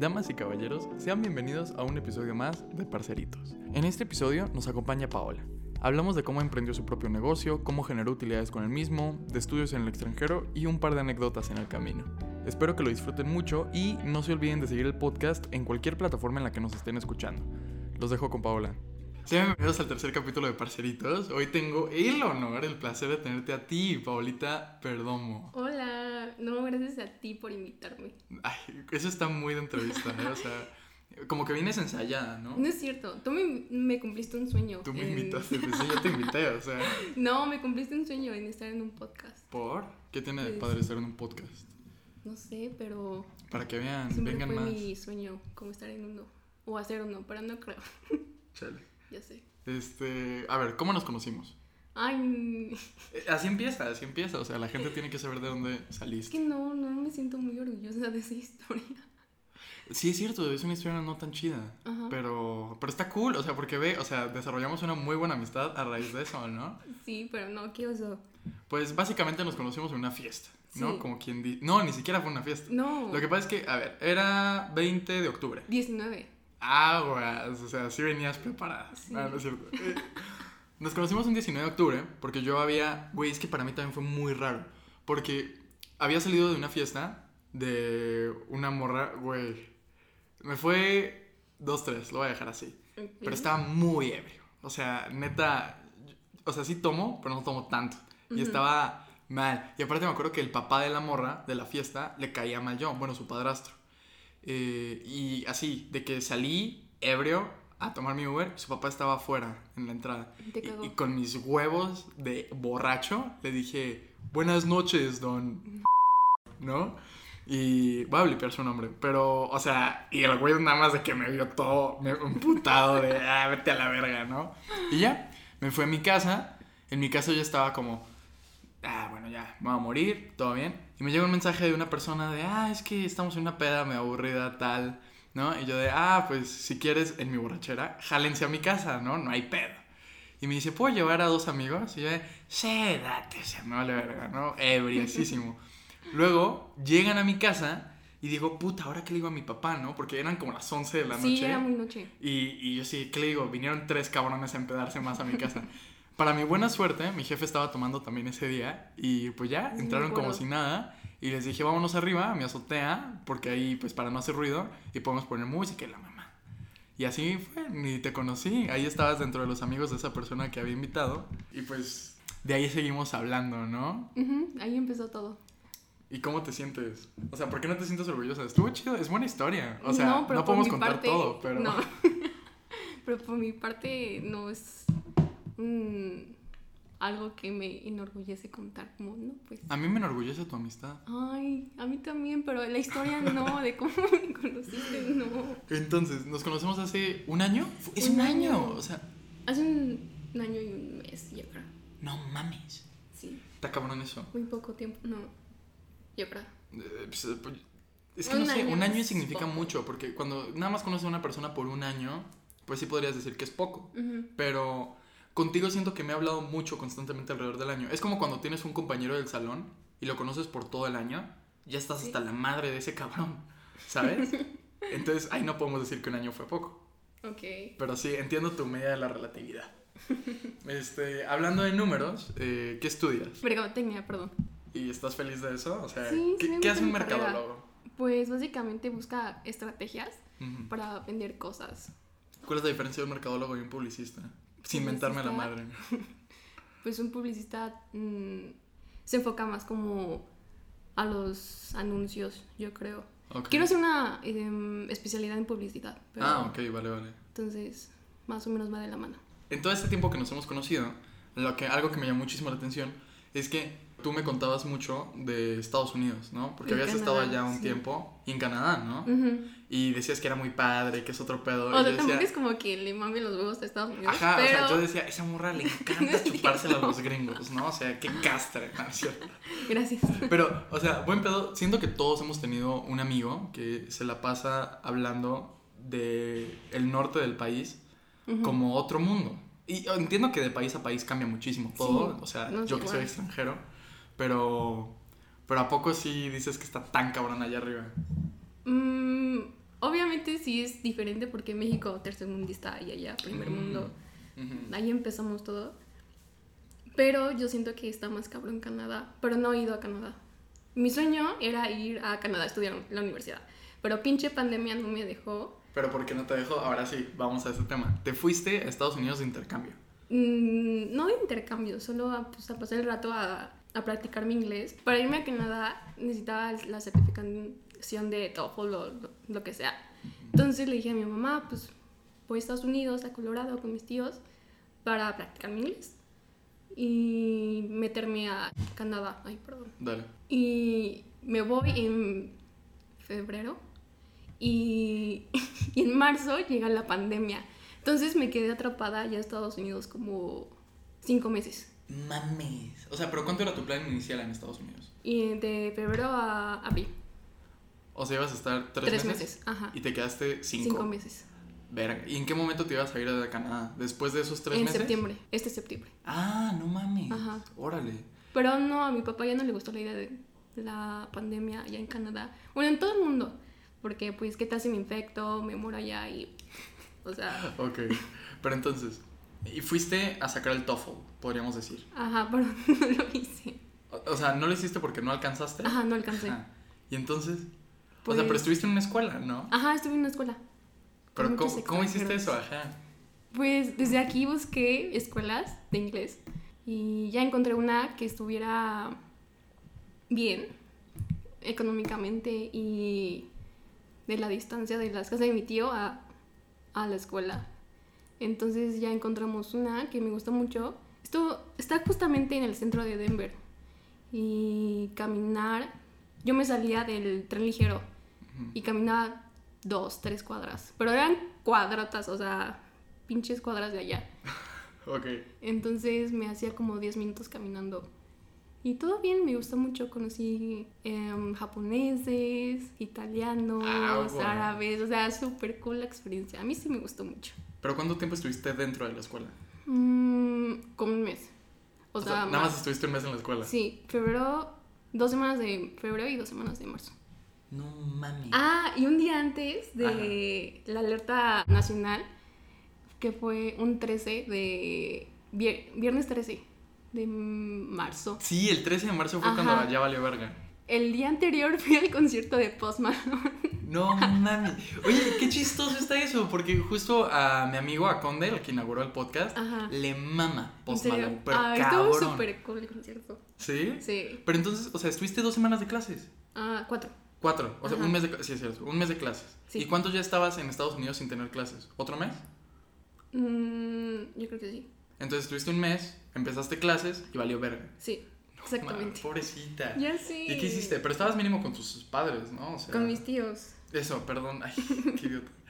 Damas y caballeros, sean bienvenidos a un episodio más de Parceritos. En este episodio nos acompaña Paola. Hablamos de cómo emprendió su propio negocio, cómo generó utilidades con el mismo, de estudios en el extranjero y un par de anécdotas en el camino. Espero que lo disfruten mucho y no se olviden de seguir el podcast en cualquier plataforma en la que nos estén escuchando. Los dejo con Paola. Sean bienvenidos al tercer capítulo de Parceritos. Hoy tengo el honor, el placer de tenerte a ti, Paolita Perdomo. Hola, no, gracias a ti por invitarme. Ay, eso está muy de entrevista, ¿eh? O sea, como que vienes ensayada, ¿no? No es cierto, tú me, me cumpliste un sueño. Tú me en- invitaste, pues sí, yo te invité, o sea. No, me cumpliste un sueño en estar en un podcast. ¿Por? ¿Qué tiene de Pues- padre estar en un podcast? No sé, pero Para que vean, siempre vengan fue más. mi sueño, como estar en uno. O hacer uno, pero no creo. Chale. Ya sé. Este, a ver, ¿cómo nos conocimos? Ay, Eh, Así empieza, así empieza. O sea, la gente tiene que saber de dónde es saliste. que no, no me siento muy orgullosa de esa historia. Sí, es cierto, es una historia no tan chida. Ajá. Pero, pero está cool, o sea, porque ve, o sea, desarrollamos una muy buena amistad a raíz de eso, ¿no? Sí, pero no, qué oso. Pues básicamente nos conocimos en una fiesta, ¿no? Sí. Como quien dice. No, ni siquiera fue una fiesta. No, Lo que pasa es que, a ver, era 20 de octubre. 19. Aguas, o sea, sí venías preparada. Sí. Ah, no es cierto. Nos conocimos un 19 de octubre porque yo había, güey, es que para mí también fue muy raro. Porque había salido de una fiesta de una morra, güey. Me fue 2-3, lo voy a dejar así. Pero estaba muy ebrio. O sea, neta, o sea, sí tomo, pero no tomo tanto. Y estaba mal. Y aparte me acuerdo que el papá de la morra de la fiesta le caía mal yo, bueno, su padrastro. Eh, y así, de que salí ebrio a tomar mi Uber, su papá estaba afuera en la entrada. Y, con mis huevos de borracho le dije, buenas noches, don... ¿No? Y voy a blipear su nombre, pero, o sea, y el güey nada más de que me vio todo me, emputado de, ah, vete a la verga, ¿no? Y ya, me fui a mi casa, en mi casa yo estaba como, ah, bueno, ya, me voy a morir, todo bien. Y me llega un mensaje de una persona de, ah, es que estamos en una peda, me aburrida, tal, ¿no? Y yo de, ah, pues si quieres, en mi borrachera, jálense a mi casa, ¿no? No hay pedo. Y me dice, ¿puedo llevar a dos amigos? Y yo de, sí, date, o sea, me vale verga, ¿no? Ebriasísimo. Luego llegan a mi casa y digo, puta, ¿ahora qué le digo a mi papá, no? Porque eran como las 11 de la noche. Sí, era muy noche. Y, y yo sí, ¿qué le digo? Vinieron tres cabrones a empedarse más a mi casa. Para mi buena suerte, mi jefe estaba tomando también ese día y pues ya, entraron como si nada y les dije, vámonos arriba a mi azotea, porque ahí pues para no hacer ruido y podemos poner música y la mamá. Y así fue, ni te conocí, ahí estabas dentro de los amigos de esa persona que había invitado y pues de ahí seguimos hablando, ¿no? Ujú, ahí empezó todo. ¿Y cómo te sientes? O sea, ¿por qué no te sientes orgullosa? Estuvo chido, es buena historia. O sea, no, podemos contar parte, todo, pero... No. pero por mi parte no es mm, algo que me enorgullece contar. Como, no, pues. A mí me enorgullece tu amistad. Ay, a mí también, pero la historia no, de cómo me conociste, no. Entonces, nos conocemos hace un año. Es un, Un año. año. O sea, Hace un, un año y un mes, yo creo. no mames. Sí, Está cabrón eso. muy poco tiempo, no. Yo creo. Eh, pues, eh, pues, es que Un no sé, año un año significa poco. mucho, porque cuando nada más conoces a una persona por un año, pues sí podrías decir que es poco. Pero contigo siento que me he hablado mucho constantemente alrededor del año. Es como cuando tienes un compañero del salón y lo conoces por todo el año, ya estás Sí. hasta la madre de ese cabrón, ¿sabes? Entonces ahí no podemos decir que un año fue poco. Ok. Pero sí, entiendo tu medida de la relatividad. Este, hablando de números, eh, ¿qué estudias? Mercadotecnia, perdón. ¿Y estás feliz de eso? O sea, Sí, ¿qué, sí qué hace un mercadólogo? Pues básicamente busca estrategias para vender cosas. ¿Cuál es la diferencia de un mercadólogo y un publicista? Sin mentarme la madre. Pues un publicista mm, se enfoca más como a los anuncios, yo creo. Quiero hacer una em, especialidad en publicidad, pero Ah, ok, vale, vale. entonces más o menos va de la mano. En todo este tiempo que nos hemos conocido, lo que, algo que me llamó muchísimo la atención es que tú me contabas mucho de Estados Unidos, ¿no? Porque De habías estado allá un sí. tiempo y en Canadá, ¿no? Y decías que era muy padre, que es otro pedo. O sea, tampoco es como que le mame los huevos a Estados Unidos, Ajá, pero o sea, yo decía, esa morra le encanta chupársela a los gringos, ¿no? O sea, qué castre, ¿no? Cierto. gracias. Pero, o sea, buen pedo, siento que todos hemos tenido un amigo que se la pasa hablando de el norte del país como otro mundo. Y entiendo que de país a país cambia muchísimo todo, Sí, o sea, no yo que soy extranjero, pero pero a poco sí dices que está tan cabrón allá arriba. Mm, Obviamente sí es diferente porque México tercermundista y allá primer Mm. mundo. Ahí empezamos todo. Pero yo siento que está más cabrón Canadá. Pero no he ido a Canadá. Mi sueño era ir a Canadá a estudiar en la universidad. Pero pinche pandemia no me dejó. Pero ¿por qué no te dejo? Ahora sí, vamos a ese tema. Te fuiste a Estados Unidos de intercambio. Mm, no de intercambio, solo a, pues, a pasar el rato a, a practicar mi inglés. Para irme a Canadá necesitaba la certificación de TOEFL o lo, lo que sea. Entonces le dije a mi mamá, pues voy a Estados Unidos, a Colorado con mis tíos para practicar mi inglés y meterme a Canadá. Ay, perdón. Dale. Y me voy en febrero y, y en marzo llega la pandemia. Entonces me quedé atrapada ya en Estados Unidos como cinco meses. Mames. O sea, pero ¿cuánto era tu plan inicial en Estados Unidos? Y de febrero a abril. O sea, ibas a estar tres, Tres meses. meses. Ajá. Y te quedaste cinco. Cinco meses. Verga. ¿Y en qué momento te ibas a ir a Canadá? ¿Después de esos tres en meses? septiembre. Este septiembre. Ah, no mames. Ajá. Órale. Pero no, a mi papá ya no le gustó la idea de la pandemia allá en Canadá. Bueno, en todo el mundo. Porque, pues, ¿qué tal si me infecto? Me muero allá y... O sea... Ok. Pero entonces, y fuiste a sacar el TOEFL, podríamos decir. Ajá, pero no lo hice. O, o sea, no lo hiciste porque no alcanzaste. Ajá, no alcancé. Ajá. Y entonces, o Pues- sea, pero estuviste en una escuela, ¿no? Ajá, estuve en una escuela. Pero ¿cómo, cómo hiciste eso? Ajá. Pues desde aquí busqué escuelas de inglés y ya encontré una que estuviera bien económicamente y de la distancia de las casas de mi tío a, a la escuela. Entonces ya encontramos una que me gustó mucho. Esto está justamente en el centro de Denver y caminar. Yo me salía del tren ligero y caminaba dos, tres cuadras. Pero eran cuadrotas, o sea, pinches cuadras de allá. Ok. Entonces me hacía como 10 minutos caminando. Y todo bien, me gustó mucho. Conocí em, japoneses, italianos, Ah, bueno. árabes. O sea, súper cool la experiencia. A mí sí me gustó mucho. ¿Pero cuánto tiempo estuviste dentro de la escuela? Mm, como un mes. O, O sea, sea, nada más más. estuviste un mes en la escuela. Sí, febrero, dos semanas de febrero y dos semanas de marzo. No mames. Ah, y un día antes de la alerta nacional, que fue un 13 de... vier- Viernes 13 de marzo. Sí, el 13 de marzo fue Ajá. cuando ya valió verga. El día anterior fui al concierto de Post Malone. No mames. Oye, qué chistoso está eso, porque justo a mi amigo, a Conde, el que inauguró el podcast, Ajá. le mama ¿En Post? Malone. Pero Ah, cabrón. estuvo súper cool el concierto. ¿Sí? Sí. Pero entonces, o sea, estuviste dos semanas de clases. Ah, cuatro. Cuatro. O sea, Ajá. un mes de cla- Sí, es cierto. Un mes de clases. Sí. ¿Y cuánto ya estabas en Estados Unidos sin tener clases? ¿Otro mes? Mm, yo creo que sí. Entonces estuviste un mes, empezaste clases y valió verga. Sí, exactamente. pobrecita. Ya sí. ¿Y qué hiciste? Pero estabas mínimo con tus padres, ¿no? O sea, Con mis tíos. Eso, perdón. Ay, qué idiota.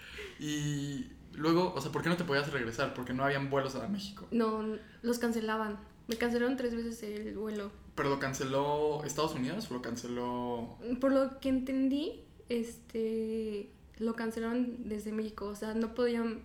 Y luego, o sea, ¿por qué no te podías regresar? Porque no habían vuelos a México. No, los cancelaban. Me cancelaron tres veces el vuelo. ¿Pero lo canceló Estados Unidos o lo canceló...? Por lo que entendí, este lo cancelaron desde México. O sea, no podían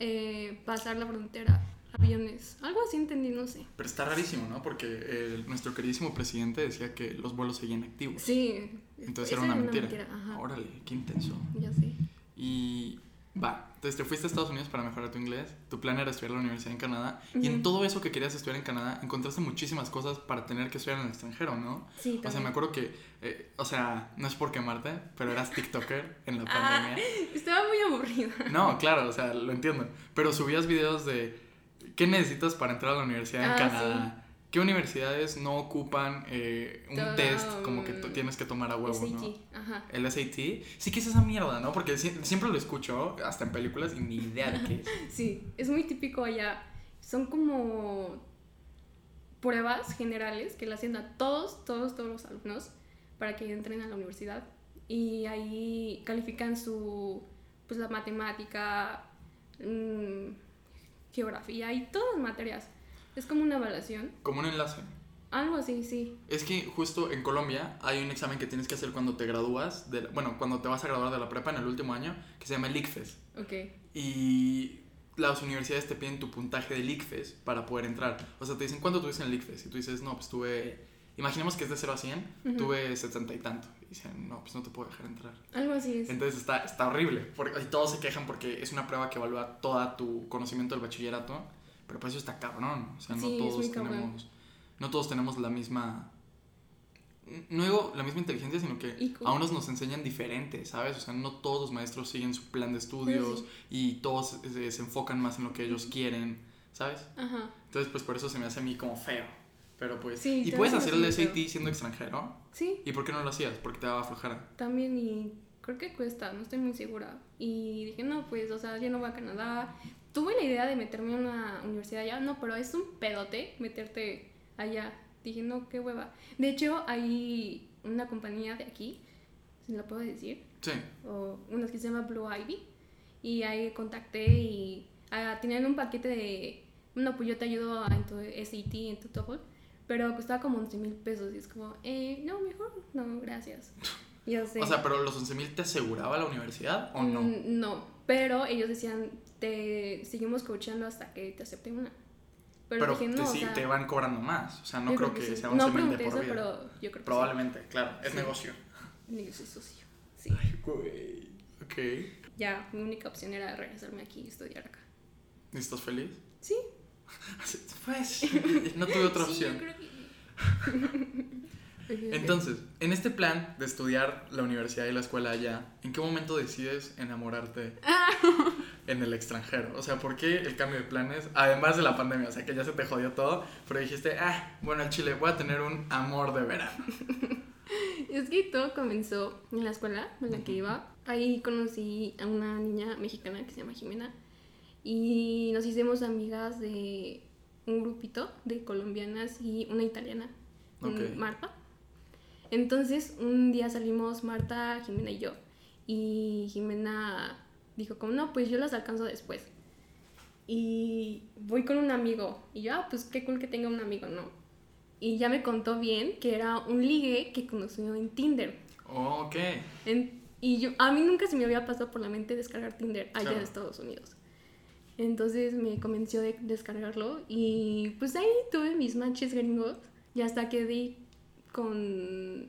eh, pasar la frontera aviones. Algo así entendí, no sé. Pero está rarísimo, ¿no? Porque nuestro queridísimo presidente decía que los vuelos seguían activos. Sí. Entonces era una mentira. Ajá. Órale, qué intenso. Ya sé. Y va, entonces te fuiste a Estados Unidos para mejorar tu inglés. Tu plan era estudiar en la universidad en Canadá. Y en todo eso que querías estudiar en Canadá, encontraste muchísimas cosas para tener que estudiar en el extranjero, ¿no? Sí, O sea, me acuerdo que, eh, o sea, no es por quemarte, pero eras TikToker en la Ah. pandemia. Estaba muy aburrida. No, claro, o sea, lo entiendo. Pero subías videos de qué necesitas para entrar a la universidad en Ah, Canadá. ¿Qué universidades no ocupan eh, un Todo, test como que tienes que tomar a huevo, ¿no? SAT, Ajá. El SAT. Sí, que es esa mierda, ¿no? Porque sie- siempre lo escucho, hasta en películas, y ni idea de qué es. Sí, es muy típico allá. Son como pruebas generales que le hacen a todos, todos, todos los alumnos para que entren a la universidad. Y ahí califican su, pues la matemática, mm, geografía y todas las materias. Es como una evaluación. Como un enlace. Algo así, sí. Es que justo en Colombia hay un examen que tienes que hacer cuando te gradúas, de la- bueno, cuando te vas a graduar de la prepa en el último año, que se llama el ICFES. Ok. Y las universidades te piden tu puntaje del ICFES para poder entrar. O sea, te dicen, ¿cuánto tuviste en el ICFES? Y tú dices, no, pues tuve, imaginemos que es de 0 a 100, Ujú. tuve 70 y tanto. Y dicen, no, pues no te puedo dejar entrar. Algo así es. Entonces está, está horrible. Porque, y todos se quejan porque es una prueba que evalúa todo tu conocimiento del bachillerato. Pero pues eso está cabrón. O sea, no Sí, todos tenemos. No todos tenemos la misma. No digo la misma inteligencia, sino que a unos nos enseñan diferente, ¿sabes? O sea, no todos los maestros siguen su plan de estudios y todos se, se enfocan más en lo que ellos quieren, ¿sabes? Ajá. Entonces, pues por eso se me hace a mí como feo. Pero pues. Sí, ¿Y puedes hace hacer el SAT siendo extranjero? Sí, ¿Y por qué no lo hacías? Porque te daba flojera. también y creo que cuesta, no estoy muy segura. Y dije, no, pues, o sea, yo no voy a Canadá. Tuve la idea de meterme a una universidad allá, no, pero es un pedote meterte allá. Dije, no, qué hueva. De hecho, hay una compañía de aquí, si la puedo decir, Sí. o una que se llama Blue Ivy, y ahí contacté y ah, tenían un paquete de, no, pues yo te ayudo en tu SAT, en tu TOEFL, pero costaba como 11 mil pesos y es como, eh, no, mejor, no, gracias. Yo sé. O sea, pero los 11.000 te aseguraba la universidad o no? Mm, no, pero ellos decían, te seguimos coachando hasta que te acepten una. Pero, Pero, dije, te, no, sí, o sea, te van cobrando más. O sea, no yo creo que, sí. sea No 11.000 de pregunté por eso, vida. pero yo creo que Probablemente, claro. Es Sí. negocio. sí. Negocio socio. Sí. Ay, güey. Ok. Ya, mi única opción era regresarme aquí y estudiar acá. ¿Y estás feliz? Sí. Pues, no tuve otra Sí, opción. yo creo que- Entonces, en este plan de estudiar la universidad y la escuela allá, ¿en qué momento decides enamorarte en el extranjero? O sea, ¿por qué el cambio de planes? Además de la pandemia, o sea, que ya se te jodió todo, pero dijiste, ah, bueno, en Chile voy a tener un amor de verano. Es que todo comenzó en la escuela en la que iba. Ahí conocí a una niña mexicana que se llama Jimena y nos hicimos amigas de un grupito de colombianas y una italiana. Marta. Entonces un día salimos Marta, Jimena y yo y Jimena dijo como no, pues yo las alcanzo después. Y voy con un amigo y yo, ah, pues qué cool que tenga un amigo, ¿no? Y ya me contó bien que era un ligue que conoció en Tinder. Ok. En- y yo, a mí nunca se me había pasado por la mente descargar Tinder allá Claro. en Estados Unidos. Entonces me convenció de descargarlo y pues ahí tuve mis matches gringos y hasta que di con...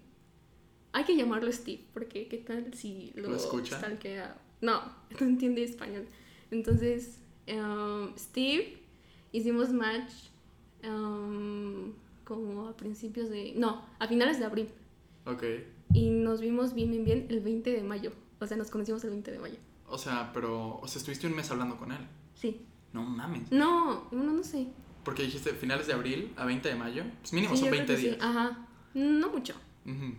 Hay que llamarlo Steve, porque qué tal si lo, ¿Lo escucha? stalkea? No, no entiende español. Entonces, um, Steve, hicimos match um, como a principios de... No, a finales de abril. Ok. Y nos vimos bien, bien, bien el 20 de mayo. O sea, nos conocimos el 20 de mayo. O sea, pero, o sea, estuviste un mes hablando con él. Sí. No mames. No, no, no sé. Porque dijiste finales de abril a 20 de mayo. Pues mínimo Sí, son yo creo 20 que sí. días. Ajá. No mucho.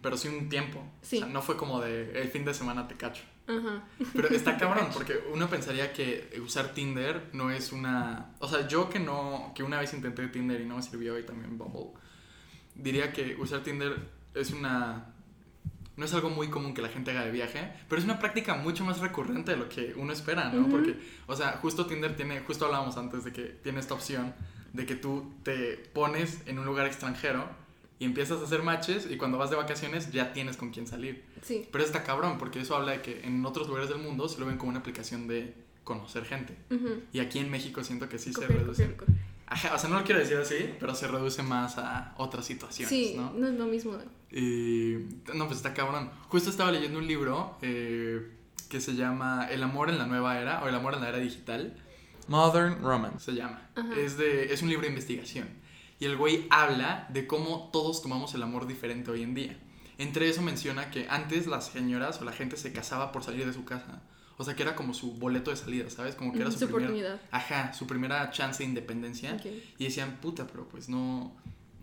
Pero sí un tiempo. Sí. O sea, no fue como de el fin de semana te cacho. Ajá. Pero está cabrón, porque uno pensaría que usar Tinder no es una. O sea, yo que no. que una vez intenté Tinder y no me sirvió y también Bumble. Diría que usar Tinder es una. No es algo muy común que la gente haga de viaje, pero es una práctica mucho más recurrente de lo que uno espera, ¿no? Ujú. Porque, o sea, justo Tinder tiene, justo hablábamos antes de que tiene esta opción de que tú te pones en un lugar extranjero y empiezas a hacer matches y cuando vas de vacaciones ya tienes con quién salir. Sí. Pero está cabrón, porque eso habla de que en otros lugares del mundo se lo ven como una aplicación de conocer gente. Y aquí en México siento que sí se reduce. copiar, copiar. Ajá, o sea, no lo quiero decir así, pero se reduce más a otras situaciones, Sí, ¿no? no es lo mismo. Y, no, pues está cabrón. Justo estaba leyendo un libro eh, que se llama El amor en la nueva era o El amor en la era digital. Modern Romance se llama. Ajá. Es, de, es un libro de investigación. Y el güey habla de cómo todos tomamos el amor diferente hoy en día. Entre eso menciona que antes las señoras o la gente se casaba por salir de su casa. O sea, que era como su boleto de salida, ¿sabes? Como que era su, su primer- oportunidad. Ajá, su primera chance de independencia. Y decían, puta, pero pues no.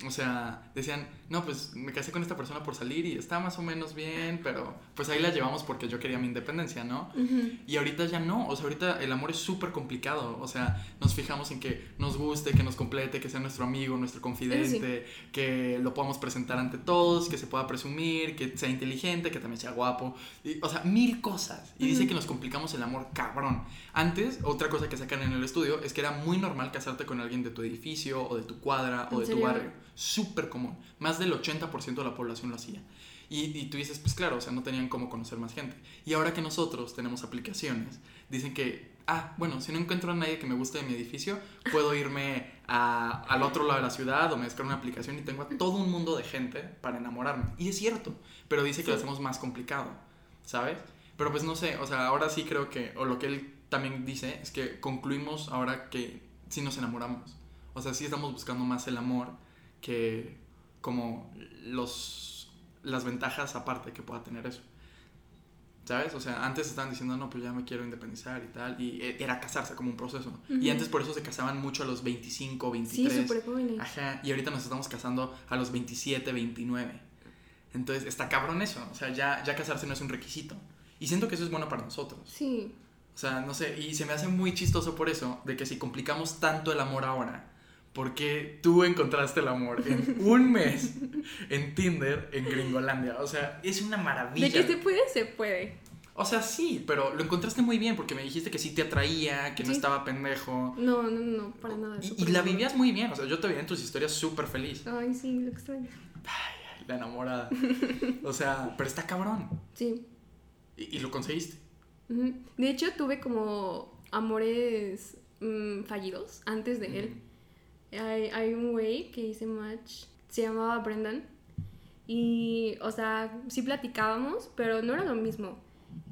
O sea, decían, no, pues me casé con esta persona por salir y está más o menos bien, pero pues ahí la llevamos porque yo quería mi independencia, ¿no? Y ahorita ya no, o sea, ahorita el amor es súper complicado, o sea, nos fijamos en que nos guste, que nos complete, que sea nuestro amigo, nuestro confidente, que lo podamos presentar ante todos, que se pueda presumir, que sea inteligente, que también sea guapo, y, o sea, mil cosas. Y dice que nos complicamos el amor cabrón. Antes, otra cosa que sacan en el estudio es que era muy normal casarte con alguien de tu edificio o de tu cuadra o ¿En de tu barrio. Súper común. Más del 80% de la población lo hacía. Y, y tú dices, pues claro, o sea, no tenían cómo conocer más gente. Y ahora que nosotros tenemos aplicaciones, dicen que, ah, bueno, si no encuentro a nadie que me guste de mi edificio, puedo irme a- al otro lado de la ciudad o me descargo una aplicación y tengo a todo un mundo de gente para enamorarme. Y es cierto, pero dice que lo Sí. hacemos más complicado, ¿sabes? Pero pues no sé, o sea, ahora sí creo que, o lo que él también dice, es que concluimos ahora que sí nos enamoramos. O sea, sí estamos buscando más el amor que como los, las ventajas aparte que pueda tener eso. ¿Sabes? O sea, antes estaban diciendo, no, pues ya me quiero independizar y tal. Y e- era casarse como un proceso. Y antes por eso se casaban mucho a los 25, Sí, 23. súper jóvenes. Ajá, y ahorita nos estamos casando a los 27, 29. Entonces, está cabrón eso. O sea, ya, ya casarse no es un requisito. Y siento que eso es bueno para nosotros. Sí. O sea, no sé, y se me hace muy chistoso por eso, de que si complicamos tanto el amor ahora, porque tú encontraste el amor en un mes en Tinder en Gringolandia. O sea, es una maravilla. De que se puede, se puede. O sea, sí, pero lo encontraste muy bien porque me dijiste que sí te atraía, que no estaba pendejo. No, no, no, para nada. Y, la vivías muy bien, o sea, yo te veía en tus historias súper feliz. Ay, sí, lo extraño. La enamorada. O sea, pero está cabrón. Sí. Y, y lo conseguiste. De hecho, tuve como amores mm, fallidos antes de él. Hay, hay un güey que hice match, se llamaba Brendan. Y, o sea, sí platicábamos, pero no era lo mismo.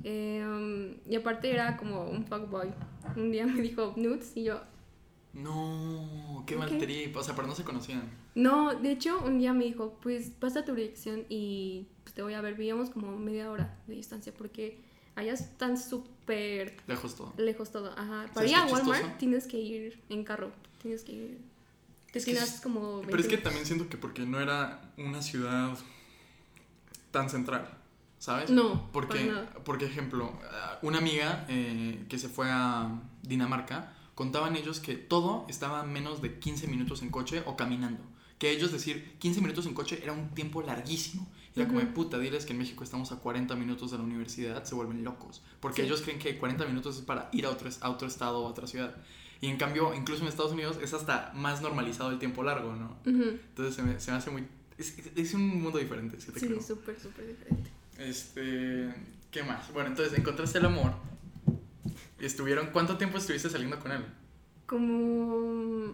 Eh, y aparte era como un fuckboy. Un día me dijo nudes y yo, No, qué mal Ok. trip. O sea, pero no se conocían. no, de hecho un día me dijo, pues pasa tu dirección y pues, te voy a ver. Vivíamos como media hora de distancia porque allá están súper Lejos todo. lejos todo. Ajá. Para ¿Sabes ir a Walmart chistoso? tienes que ir en carro. Tienes que ir. Te Es que tiras es- como. Pero es 20 que también siento que porque no era una ciudad tan central, ¿sabes? No, Porque, nada. porque ejemplo, ah, una amiga eh, que se fue a Dinamarca, contaban ellos que todo estaba a menos de 15 minutos en coche o caminando. Que ellos decir 15 minutos en coche era un tiempo larguísimo. Era como de Ujú. puta, diles que en México estamos a 40 minutos de la universidad, se vuelven locos. Porque Sí. ellos creen que 40 minutos es para ir a otro, a otro estado o a otra ciudad. Y en cambio, incluso en Estados Unidos es hasta más normalizado el tiempo largo, ¿no? Entonces se me, se me hace muy... Es, es un mundo diferente, sí te Sí, súper, súper diferente. Este... ¿Qué más? Bueno, entonces encontraste el amor. Estuvieron... ¿Cuánto tiempo estuviste saliendo con él? Como.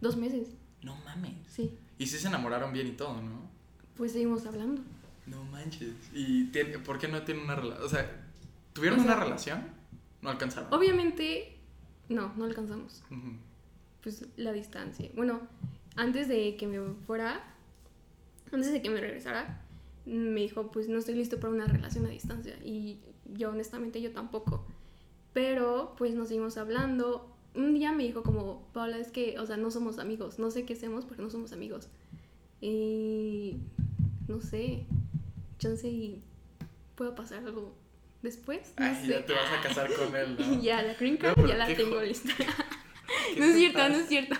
Dos meses, No mames. sí. Y sí se enamoraron bien y todo, ¿no? Pues seguimos hablando. No manches. ¿Y tiene- por qué no tienen una relación? O sea, ¿tuvieron O sea- una relación? No alcanzaron. Obviamente, no, no alcanzamos. Pues la distancia. Bueno, antes de que me fuera, antes de que me regresara, me dijo, pues no estoy listo para una relación a distancia. Y yo honestamente yo tampoco. Pero pues nos seguimos hablando. Un día me dijo como, Paula, es que, o sea, no somos amigos. No sé qué hacemos, pero no somos amigos. Y no sé, chance y pueda pasar algo después. No Ay, sé. ya te vas a casar con él, ¿no? ya, la green card ya la tengo lista. ¿Qué no es cierto, no es cierto.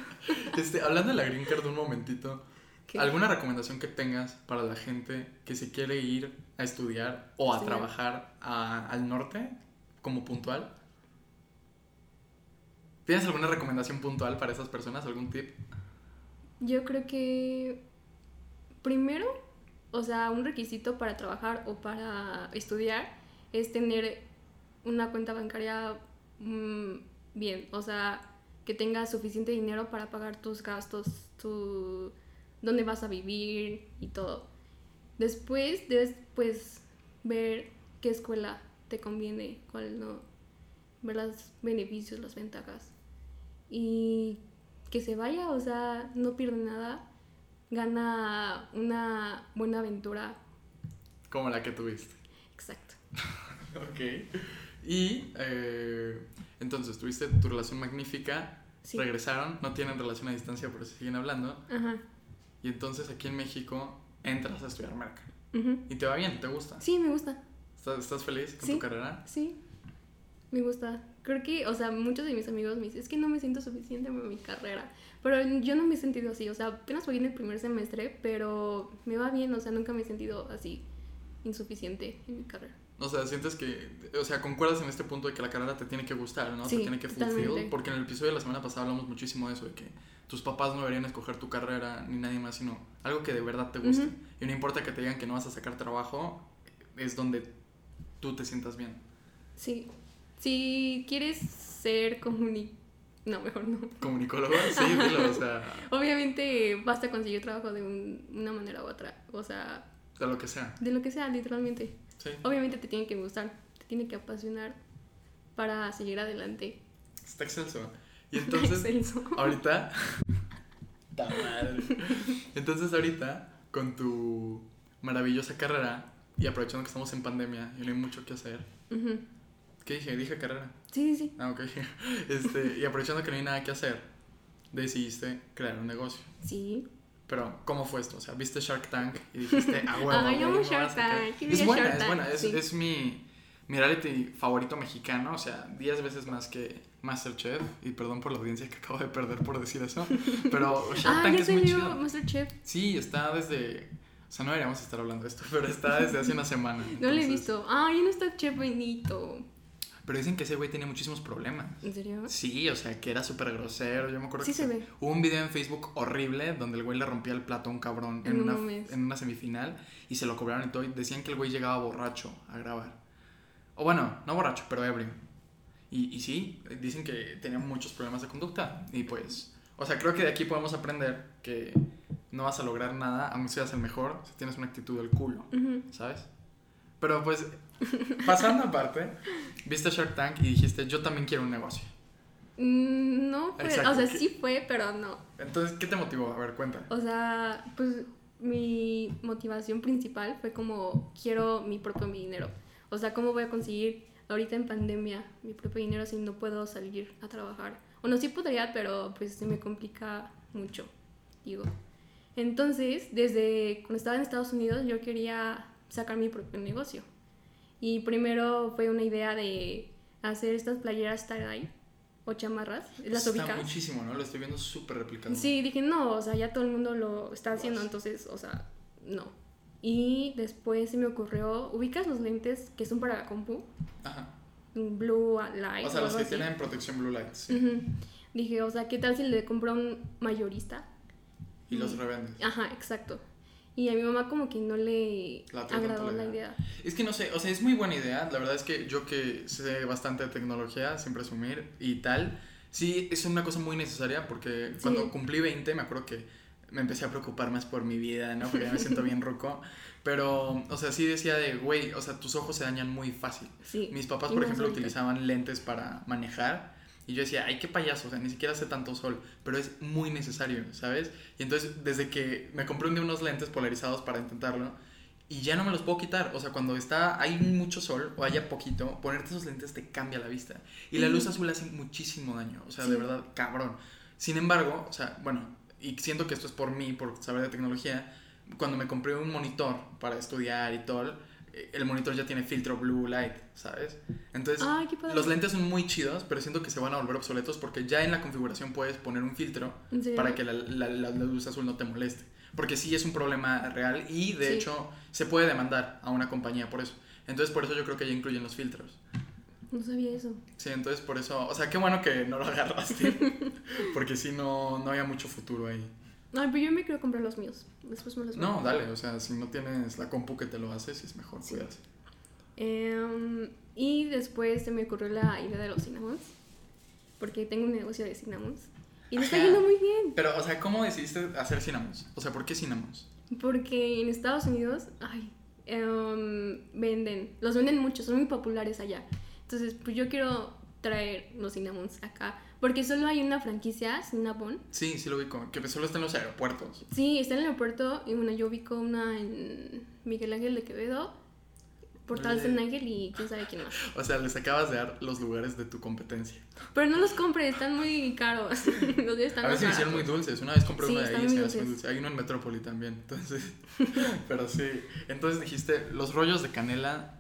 Este, hablando de la green card un momentito, ¿Qué? ¿alguna recomendación que tengas para la gente que se quiere ir a estudiar o a trabajar a- al norte como puntual? ¿Tienes alguna recomendación puntual para esas personas? ¿Algún tip? Yo creo que primero, o sea, un requisito para trabajar o para estudiar es tener una cuenta bancaria mm, bien, o sea, que tengas suficiente dinero para pagar tus gastos, tu dónde vas a vivir y todo. Después debes pues ver qué escuela te conviene, cuál no, ver los beneficios, las ventajas y que se vaya, o sea, no pierde nada, gana una buena aventura. Como la que tuviste. Exacto. Ok. Y eh, entonces tuviste tu relación magnífica, Sí. regresaron, no tienen relación a distancia, pero se siguen hablando. Ajá. Y entonces aquí en México entras a estudiar merca. Ujú. Y te va bien, te gusta. Sí, me gusta. ¿Estás, estás feliz con Sí. tu carrera? Sí, me gusta. Creo que, o sea, muchos de mis amigos me dicen, es que no me siento suficiente para mi carrera. Pero yo no me he sentido así, o sea, apenas voy en el primer semestre, pero me va bien, o sea, nunca me he sentido así insuficiente en mi carrera. O sea, sientes que, o sea, concuerdas en este punto de que la carrera te tiene que gustar, ¿no? Sí, te tiene que fulfill. totalmente. Porque en el episodio de la semana pasada hablamos muchísimo de eso, de que tus papás no deberían escoger tu carrera ni nadie más, sino algo que de verdad te guste. Y no importa que te digan que no vas a sacar trabajo, es donde tú te sientas bien. Sí. Si quieres ser comuni... No, mejor no. Comunicólogo, sí, dilo, o sea, Obviamente basta conseguir trabajo de un- una manera u otra. O sea, de lo que sea. de lo que sea, literalmente. Sí, Obviamente te tiene que gustar, te tiene que apasionar para seguir adelante. está excelso. Y entonces, Excelso. ahorita. Ta madre. Entonces, ahorita, con tu maravillosa carrera y aprovechando que estamos en pandemia y no hay mucho que hacer. Ujú. ¿Qué dije? Dije carrera. Sí, sí, sí. Ah, ok. Este, y aprovechando que no hay nada que hacer, decidiste crear un negocio. Sí. Pero, ¿cómo fue esto? O sea, viste Shark Tank y dijiste, ah, huevo, a Shark sacar". Tank, Es buena, Shark es buena. Es, sí. es mi, mi reality favorito mexicano. O sea, 10 veces más que Masterchef. Y perdón por la audiencia que acabo de perder por decir eso. Pero Shark Ah, Tank es muy chido. Masterchef. Sí, está desde... O sea, no deberíamos estar hablando de esto, pero está desde hace una semana. No lo he visto. Ay, no está Chef Benito. Pero dicen que ese güey tenía muchísimos problemas. ¿En serio? Sí, o sea, que era súper grosero. Yo me acuerdo Sí que se ve. hubo un video en Facebook horrible donde el güey le rompía el plato a un cabrón en, No una, en una semifinal y se lo cobraron y todo. Y decían que el güey llegaba borracho a grabar. O bueno, no borracho, pero ebrio. Y, y sí, dicen que tenía muchos problemas de conducta. Y pues, o sea, creo que de aquí podemos aprender que no vas a lograr nada, aunque seas el mejor, si tienes una actitud del culo, Ujú. ¿sabes? Pero pues, pasando aparte, viste Shark Tank y dijiste, yo también quiero un negocio. Mm, No fue, Exacto, o sea, sí fue, pero no. Entonces, ¿qué te motivó? A ver, cuenta. O sea, pues mi motivación principal fue como quiero mi propio dinero. O sea, ¿cómo voy a conseguir ahorita en pandemia mi propio dinero si no puedo salir a trabajar? Bueno, sí podría, pero pues se me complica mucho, digo. Entonces, desde cuando estaba en Estados Unidos, yo quería sacar mi propio negocio. Y primero fue una idea de hacer estas playeras tie-dye o chamarras, las Está ubicas. muchísimo, ¿no? Lo estoy viendo súper replicado. Sí, dije, no, o sea, ya todo el mundo lo está haciendo, Vas. entonces, o sea, no. Y después se me ocurrió, ¿ubicas los lentes que son para la compu? Ajá. Blue light. O sea, o los que así. tienen protección blue light, sí. Dije, o sea, ¿qué tal si le compro a un mayorista? Y los revendes. Ajá, exacto. Y a mi mamá como que no le La agradó la idea. idea. Es que no sé, o sea, es muy buena idea. La verdad es que yo que sé bastante de tecnología, sin presumir y tal, sí es una cosa muy necesaria porque Sí. cuando cumplí 20 me acuerdo que me empecé a preocupar más por mi vida, ¿no? Porque ya me siento bien roco. Pero, o sea, sí decía de, güey, o sea, tus ojos se dañan muy fácil. Sí. Mis papás, por ejemplo, ahorita. utilizaban lentes para manejar. Y yo decía, ay, qué payaso, o sea, ni siquiera hace tanto sol, pero es muy necesario, ¿sabes? Y entonces, desde que me compré un día unos lentes polarizados para intentarlo, y ya no me los puedo quitar, o sea, cuando está, hay mucho sol o haya poquito, ponerte esos lentes te cambia la vista. Y la luz azul hace muchísimo daño, o sea, Sí. de verdad, cabrón. Sin embargo, o sea, bueno, y siento que esto es por mí, por saber de tecnología, cuando me compré un monitor para estudiar y todo, el monitor ya tiene filtro blue light, ¿sabes? Entonces, padre. los lentes son muy chidos, pero siento que se van a volver obsoletos porque ya en la configuración puedes poner un filtro para que la, la- la luz azul no te moleste. Porque sí es un problema real y de Sí. hecho se puede demandar a una compañía por eso. Entonces por eso yo creo que ya incluyen los filtros. No sabía eso. Sí, entonces por eso, o sea, qué bueno que no lo agarraste. porque si no, no había mucho futuro ahí. Ay, pero yo me quiero comprar los míos. Después me los voy a No, dale, o sea, si no tienes la compu que te lo hace, sí es mejor Sí. cuidarse. Em, y después se me ocurrió la idea de los cinnamons. Porque tengo un negocio de cinnamons. Y me está yendo muy bien. Pero, o sea, ¿cómo decidiste hacer cinnamons? O sea, ¿por qué cinnamons? Porque en Estados Unidos, ay, em, venden, los venden mucho, son muy populares allá. Entonces, pues yo quiero traer los cinnamons acá. Porque solo hay una franquicia, Cinnabon. Sí, sí lo como que solo está en los aeropuertos. Sí, está en el aeropuerto y bueno, yo ubico una en Miguel Ángel de Quevedo, Portal. San Ángel y quién sabe quién más. O sea, les acabas de dar los lugares de tu competencia. Pero no los compre, están muy caros. los están A veces hicieron muy dulces. Una vez compré Sí, uno de ahí y se hace muy dulces. dulce. Hay uno en Metrópoli también. Entonces, pero sí. Entonces dijiste, los rollos de canela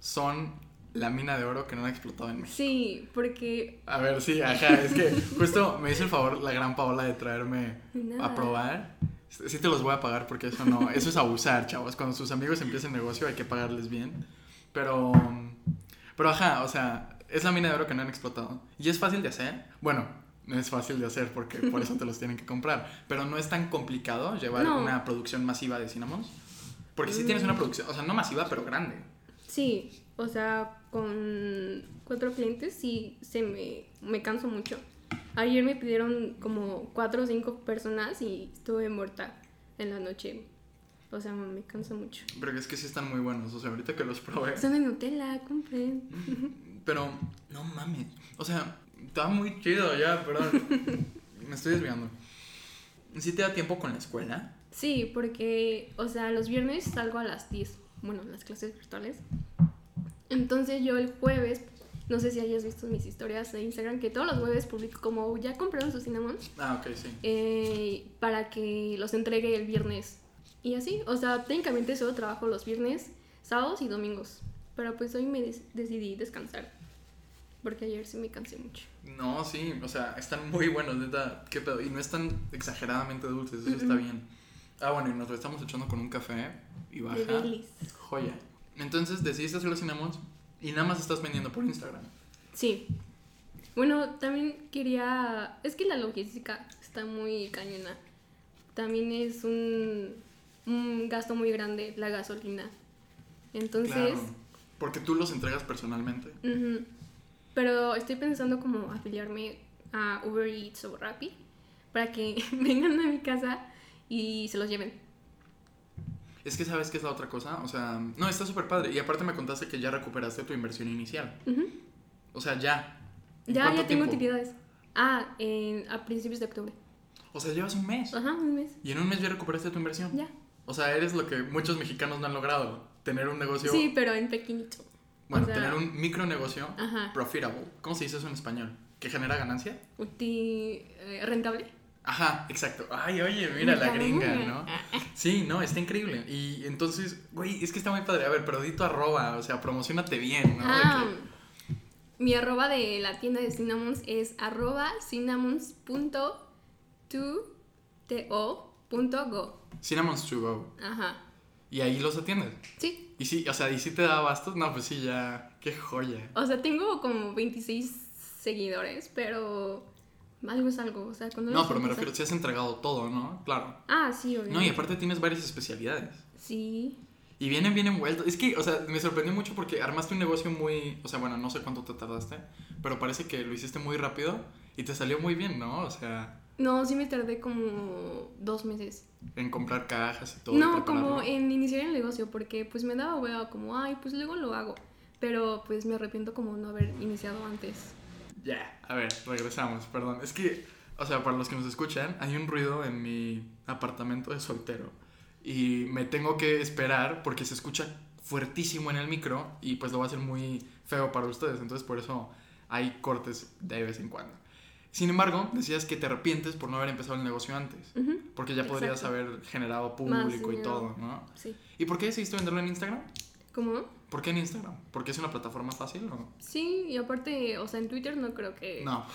son la mina de oro que no han explotado en México. Sí, porque A ver, sí, ajá. Es que justo me hizo el favor la gran Paola de traerme Nada. a probar. Sí te los voy a pagar porque eso no, eso es abusar, chavos. Cuando sus amigos empiezan negocio hay que pagarles bien. Pero, pero ajá, o sea, es la mina de oro que no han explotado. Y es fácil de hacer. Bueno, no es fácil de hacer porque por eso te los tienen que comprar. Pero no es tan complicado llevar No. una producción masiva de cinnamons. Porque si tienes una producción, o sea, no masiva, pero grande. Sí, o sea, con cuatro clientes sí se me, me canso mucho. Ayer me pidieron como cuatro o cinco personas y estuve muerta en la noche. O sea, me canso mucho. Pero es que sí están muy buenos. O sea, ahorita que los probé. Son de Nutella, compren. Pero, no mames. O sea, está muy chido ya, perdón. Me estoy desviando. ¿Sí te da tiempo con la escuela? Sí, porque, o sea, los viernes salgo a las 10. Bueno, las clases virtuales. Entonces yo el jueves, no sé si hayas visto mis historias de Instagram, que todos los jueves publico como ya compraron sus cinnamon Ah, ok, sí. eh, para que los entregue el viernes. Y así, o sea, técnicamente solo trabajo los viernes, sábados y domingos. Pero pues hoy me des- decidí descansar. Porque ayer sí me cansé mucho. No, sí, o sea, están muy buenos, neta. ¿Qué pedo? Y no están exageradamente dulces, eso está bien. Ah, bueno, y nos lo estamos echando con un café y baja. De. Joya. Entonces decidiste hacer los cinnamons y nada más estás vendiendo por Instagram. Sí. Bueno, también quería... Es que la logística está muy cañona. También es un, un gasto muy grande la gasolina. Entonces... Claro. Porque tú los entregas personalmente. Pero estoy pensando como afiliarme a Uber Eats o Rappi para que vengan a mi casa y se los lleven. Es que sabes qué es la otra cosa. O sea, no, está súper padre. Y aparte me contaste que ya recuperaste tu inversión inicial. O sea, ya. ¿En Ya, ya tengo utilidades. Ah, en, a principios de octubre. O sea, llevas un mes. Ajá, un mes. Y en un mes ya recuperaste tu inversión. Ya. O sea, eres lo que muchos mexicanos no han logrado. Tener un negocio. Sí, pero en pequeñito. bueno, o sea- tener un micronegocio Ajá. profitable. ¿Cómo se dice eso en español? ¿Que genera ganancia? Uti- eh, rentable. Ajá, exacto. Ay, oye, mira la gringa. ¿no? Sí, no, está increíble. Y entonces, güey, es que está muy padre. A ver, pero di tu arroba, o sea, promocionate bien, ¿no? Ah, que- mi arroba de la tienda de Cinnamons es arroba cinnamons.to.go. Cinnamons to go. Ajá. Y ahí los atiendes. Sí. Y sí, o sea, y si te da bastos, no, pues sí, ya. Qué joya. O sea, tengo como 26 seguidores, pero algo es algo. O sea, cuando No, pero me refiero, si has entregado todo, ¿no? Claro. Ah, sí, obviamente. No, y aparte tienes varias especialidades. Sí. Y vienen bien envueltos. Es que, o sea, me sorprendió mucho porque armaste un negocio muy. O sea, bueno, no sé cuánto te tardaste, pero parece que lo hiciste muy rápido y te salió muy bien, ¿no? O sea, No, sí me tardé como dos meses. en comprar cajas y todo. no, como en iniciar el negocio, porque pues me daba hueva como, ay, pues luego lo hago. Pero pues me arrepiento como no haber iniciado antes. Ya, a ver, regresamos, perdón. Es que, o sea, para los que nos escuchan, hay un ruido en mi apartamento de soltero. Y me tengo que esperar porque se escucha fuertísimo en el micro y pues lo va a hacer muy feo para ustedes. Entonces por eso hay cortes de vez en cuando. Sin embargo, decías que te arrepientes por no haber empezado el negocio antes. Ujú, Porque ya podrías Exacto. haber generado Más público y dinero. todo, ¿no? Sí. ¿Y por qué decidiste venderlo en Instagram? ¿Cómo? ¿Por qué en Instagram? ¿Porque es una plataforma fácil o...? Sí, y aparte, o sea, en Twitter no creo que... No.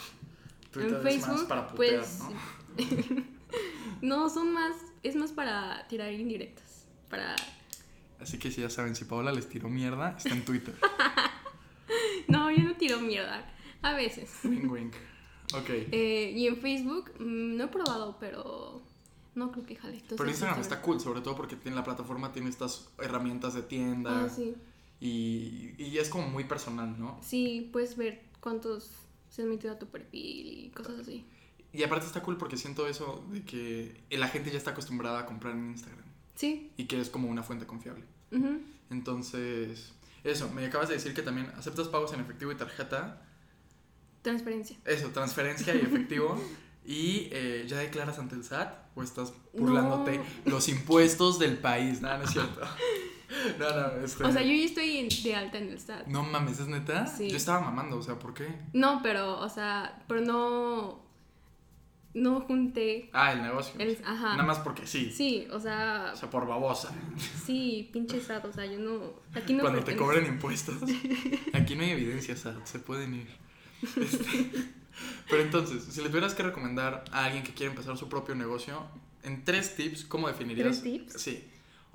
En Twitter es más para putear, pues... ¿no? no, son más... Es más para tirar indirectas. Para... Así que si ya saben, si Paola les tiró mierda, está en Twitter. No, yo no tiro mierda. A veces. wink, wink. Ok. Eh, y en Facebook, mm, no he probado, pero... No creo que jale. Entonces, Pero Instagram está cool, sobre todo porque tiene la plataforma, tiene estas herramientas de tienda. Ah, sí. Y, y es como muy personal, ¿no? Sí, puedes ver cuántos se han metido a tu perfil y cosas así. Y aparte está cool porque siento eso de que la gente ya está acostumbrada a comprar en Instagram. Sí. Y que es como una fuente confiable. ujú. Entonces, eso, me acabas de decir que también aceptas pagos en efectivo y tarjeta. Transferencia. Eso, transferencia y efectivo. ¿Y eh, ya declaras ante el SAT? ¿O estás burlándote No. los impuestos del país? No, no es cierto. No, no, este... O sea, yo ya estoy de alta en el SAT. No mames, ¿es neta? Sí. Yo estaba mamando, o sea, ¿por qué? No, pero, o sea, pero no. No junté. Ah, el negocio. El, ajá. Nada más porque sí. Sí, o sea, O sea, por babosa. sí, pinche SAT, o sea, yo no. Aquí no. Cuando te cobran impuestos. Aquí no hay evidencia, SAT, se pueden ir. Este, Pero entonces, si le tuvieras que recomendar a alguien que quiere empezar su propio negocio, en tres tips, ¿cómo definirías? ¿Tres tips? Sí.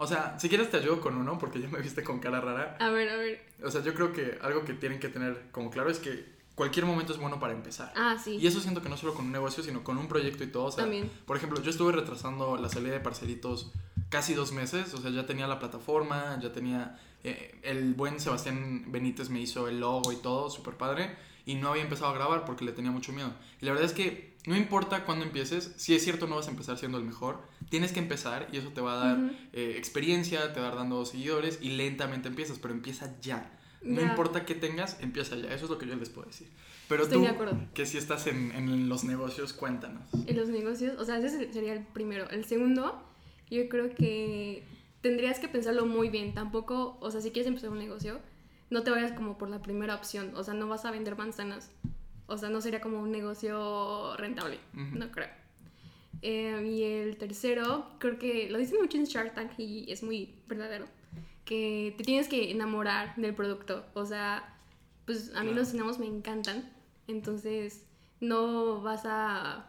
O sea, si quieres te ayudo con uno, porque ya me viste con cara rara. A ver, a ver. O sea, yo creo que algo que tienen que tener como claro es que cualquier momento es bueno para empezar. Ah, sí. Y eso siento que no solo con un negocio, sino con un proyecto y todo. O sea, También. por ejemplo, yo estuve retrasando la salida de parcelitos casi dos meses. O sea, ya tenía la plataforma, ya tenía. eh, el buen Sebastián Benítez me hizo el logo y todo, súper padre. Y no había empezado a grabar porque le tenía mucho miedo. Y la verdad es que no importa cuándo empieces, si es cierto no vas a empezar siendo el mejor, tienes que empezar y eso te va a dar Ujú. eh, experiencia, te va a dar dando seguidores y lentamente empiezas, pero empieza ya. No Ya. importa qué tengas, empieza ya. Eso es lo que yo les puedo decir. Pero Estoy tú, de acuerdo. que si estás en, en los negocios, cuéntanos. En los negocios, o sea, ese sería el primero. El segundo, yo creo que tendrías que pensarlo muy bien. Tampoco, o sea, si quieres empezar un negocio, no te vayas como por la primera opción. O sea, no vas a vender manzanas. O sea, no sería como un negocio rentable. No creo. Eh, y el tercero, creo que lo dicen mucho en Shark Tank y es muy verdadero. Que te tienes que enamorar del producto. O sea, pues a mí Claro. los cinemas me encantan. Entonces, no vas a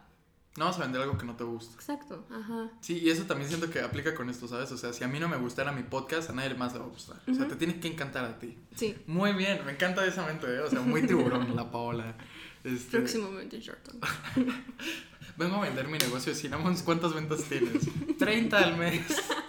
No vas a vender algo que no te gusta. Exacto, ajá. Sí, y eso también siento que aplica con esto, ¿sabes? O sea, si a mí no me gustara mi podcast, a nadie más le va a gustar. O sea, te tiene que encantar a ti. Sí, Muy bien, me encanta esa mente, ¿eh? O sea, muy tiburón la Paola. Este, próximamente Tank. Vengo a vender mi negocio de Cinnamons. ¿Cuántas ventas tienes? 30 al mes.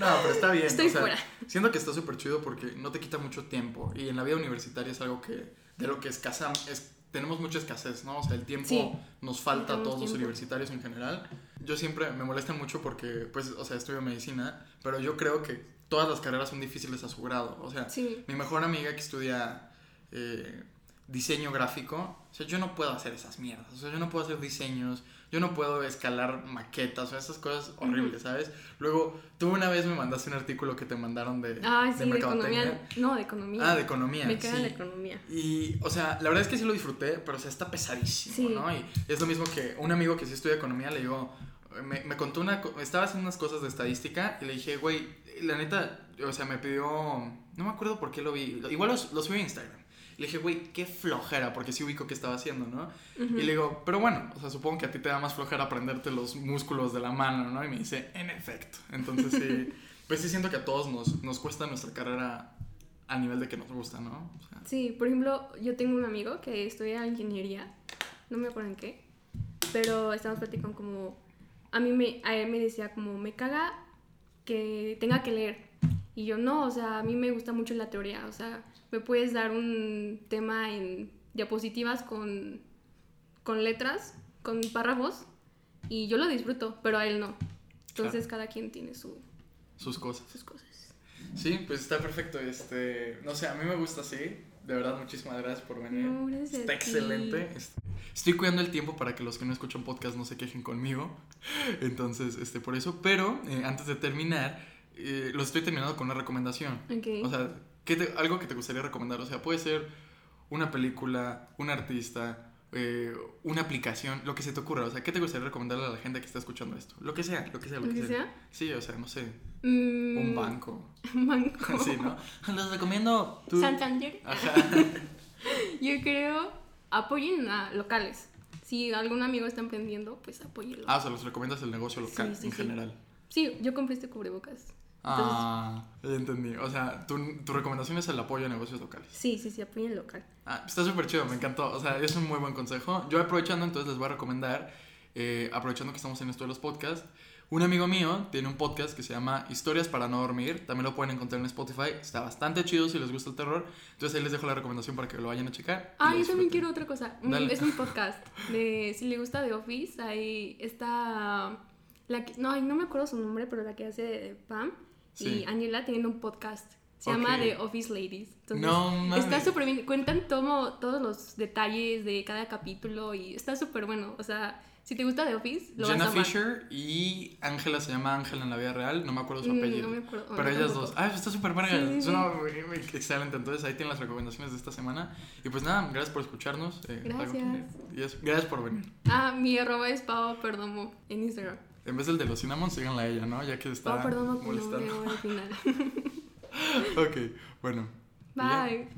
No, pero está bien. Estoy o sea, fuera. Siento que está súper chido porque no te quita mucho tiempo. Y en la vida universitaria es algo que, de lo que escasa, es, tenemos mucha escasez, ¿no? O sea, el tiempo Sí. nos falta a todos los universitarios en general. Yo siempre me molesta mucho porque, pues, o sea, estudio medicina, pero yo creo que todas las carreras son difíciles a su grado. O sea, Sí, mi mejor amiga que estudia eh, diseño gráfico, o sea, yo no puedo hacer esas mierdas, o sea, yo no puedo hacer diseños, yo no puedo escalar maquetas, o esas cosas horribles, ¿sabes? Luego, tú una vez me mandaste un artículo que te mandaron de, ah, sí, de economía. No, de economía. Ah, de economía. Me queda sí. la economía. Y, o sea, la verdad es que sí lo disfruté, pero o sea, está pesadísimo, Sí. ¿no? Y es lo mismo que un amigo que sí estudia economía le digo, me, me contó una, estaba haciendo unas cosas de estadística y le dije, güey, la neta, o sea, me pidió, no me acuerdo por qué lo vi, igual lo, lo subí a Instagram. Le dije, güey, qué flojera, porque sí ubico qué estaba haciendo, ¿no? Ujú. Y le digo, pero bueno, o sea, supongo que a ti te da más flojera aprenderte los músculos de la mano, ¿no? Y me dice, en efecto. Entonces sí, pues sí siento que a todos nos, nos cuesta nuestra carrera a nivel de que nos gusta, ¿no? O sea, Sí, por ejemplo, yo tengo un amigo que estudia ingeniería, no me acuerdo en qué, pero estamos platicando como, a mí me, a él me decía como, me caga que tenga que leer. Y yo no, o sea, a mí me gusta mucho la teoría, o sea, me puedes dar un tema en diapositivas con, con letras, con párrafos, y yo lo disfruto, pero a él no. Entonces cada quien tiene su, sus cosas. sus cosas. Sí, pues está perfecto. Este, no sé, a mí me gusta así. De verdad, muchísimas gracias por venir. No, gracias está excelente. Estoy cuidando el tiempo para que los que no escuchan podcast no se quejen conmigo. Entonces, este, por eso. Pero eh, antes de terminar, eh, lo estoy terminando con una recomendación. Ok. O sea, ¿qué te- algo que te gustaría recomendar. O sea, puede ser una película, un artista, eh, una aplicación, lo que se te ocurra. O sea, ¿qué te gustaría recomendarle a la gente que está escuchando esto? Lo que sea, lo que sea, lo, ¿Lo que, que sea. sea? Sí, o sea, no sé, Mm, un banco. Un banco. Sí, ¿no? Les recomiendo tú. Santander. Ajá. Yo creo, apoyen a locales. Si algún amigo está emprendiendo, pues apóyelo. Ah, o sea, les recomiendas el negocio local Sí, sí, en sí. general. Sí, yo compré este cubrebocas. Ah, ya entendí. O sea, tu, tu recomendación es el apoyo a negocios locales. Sí, sí, sí, apoyen local. Ah, está súper chido, me encantó. O sea, es un muy buen consejo. Yo aprovechando, entonces les voy a recomendar, eh, aprovechando que estamos en esto de los podcasts, un amigo mío tiene un podcast que se llama Historias para no dormir. También lo pueden encontrar en Spotify. Está bastante chido si les gusta el terror. Entonces ahí les dejo la recomendación para que lo vayan a checar. Ah, yo también quiero otra cosa. Dale. Es un podcast. De, si le gusta The Office, ahí está. La que, no, no me acuerdo su nombre, pero la que hace Pam Sí. y Angela tienen un podcast. Se Ok. llama The Office Ladies. Entonces, No mames. Está súper bien. Cuentan todo, todos los detalles de cada capítulo y está súper bueno. O sea, si te gusta The Office, lo Jenna vas a amar. Fisher y Ángela se llama Ángela en la vida real, no me acuerdo su Mm, apellido. no me acuerdo. Pero No, ellas tampoco. dos. Ah, está súper verga. Sí, sí, excelente. Entonces ahí tienen las recomendaciones de esta semana. Y pues nada, gracias por escucharnos. eh, Gracias. y es- gracias por venir. Ah, mi arroba es Pau Perdomo en Instagram. En vez del de los cinnamons, síganla a ella, ¿no? Ya que está Perdomo con molestando. nombre al final. ok, bueno. Bye.